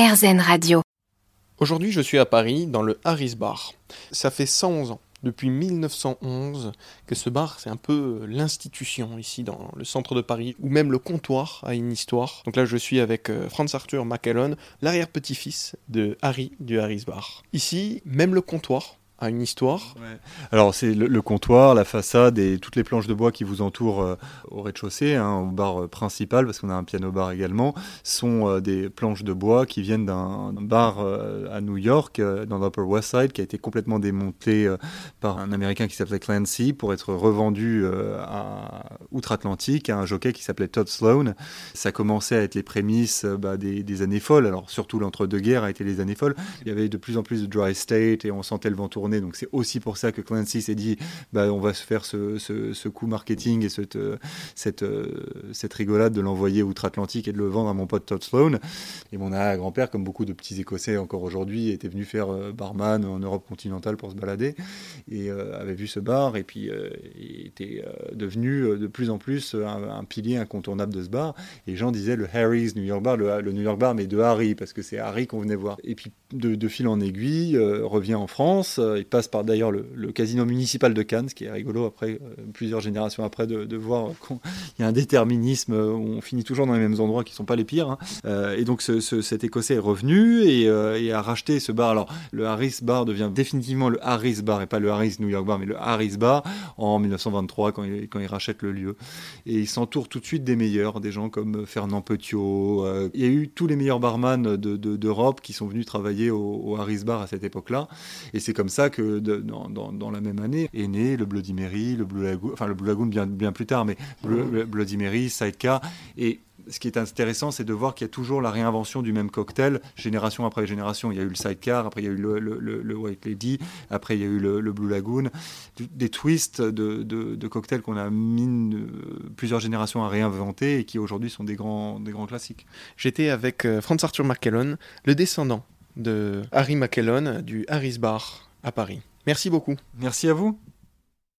RZN Radio. Aujourd'hui, je suis à Paris, dans le Harris Bar. Ça fait 111 ans, depuis 1911, que ce bar, c'est un peu l'institution ici dans le centre de Paris, où même le comptoir a une histoire. Donc là, je suis avec euh, Franz Arthur McCallon, l'arrière-petit-fils de Harry du Harris Bar. Ici, même le comptoir a une histoire. Alors c'est le, comptoir, la façade et toutes les planches de bois qui vous entourent euh, au rez-de-chaussée, hein, au bar euh, principal, parce qu'on a un piano-bar également, sont euh, des planches de bois qui viennent d'un bar à New York, dans l'Upper West Side, qui a été complètement démonté par un Américain qui s'appelait Clancy pour être revendu à outre-Atlantique à un jockey qui s'appelait Todd Sloan. Ça commençait à être les prémices bah, des, des, années folles, alors surtout l'entre-deux-guerres a été les années folles. Il y avait de plus en plus de dry state et on sentait le vent tourner donc c'est aussi pour ça que Clancy s'est dit, bah, on va se faire ce, coup marketing et cette, euh, cette, euh, cette rigolade de l'envoyer outre-Atlantique et de le vendre à mon pote Todd Sloan. Et mon grand-père, comme beaucoup de petits Écossais encore aujourd'hui, était venu faire euh, barman en Europe continentale pour se balader et avait vu ce bar et puis était devenu de plus en plus un, pilier incontournable de ce bar. Et les gens disaient le Harry's New York Bar, le, New York Bar, mais de Harry, parce que c'est Harry qu'on venait voir. Et puis de, fil en aiguille, revient en France, il passe par d'ailleurs le, casino municipal de Cannes, ce qui est rigolo après, euh, plusieurs générations après, de, voir qu'il y a un déterminisme où on finit toujours dans les mêmes endroits qui ne sont pas les pires. Hein. Euh, et donc cet Écossais est revenu euh, et, a racheté ce bar. Alors le Harris Bar devient définitivement le Harris Bar et pas le Harris New York Bar, mais le Harris Bar en 1923 quand il, rachète le lieu. Et il s'entoure tout de suite des meilleurs, des gens comme Fernand Petiot. il y a eu tous les meilleurs barman d'Europe de, qui sont venus travailler au, au Harris Bar à cette époque-là. Et c'est comme ça que dans, la même année est né le Bloody Mary, le Blue Lagoon, enfin le Blue Lagoon bien, bien plus tard, mais le Bloody Mary, Sidecar. Et ce qui est intéressant, c'est de voir qu'il y a toujours la réinvention du même cocktail, génération après génération. Il y a eu le sidecar, après il y a eu le, White Lady, après il y a eu le, Blue Lagoon. Des twists de, de, cocktails qu'on a mis euh, plusieurs générations à réinventer et qui aujourd'hui sont des grands, des grands classiques. J'étais avec euh, Franz Arthur McKellon, le descendant de Harry McKellon du Harris Bar à Paris. Merci beaucoup. Merci à vous.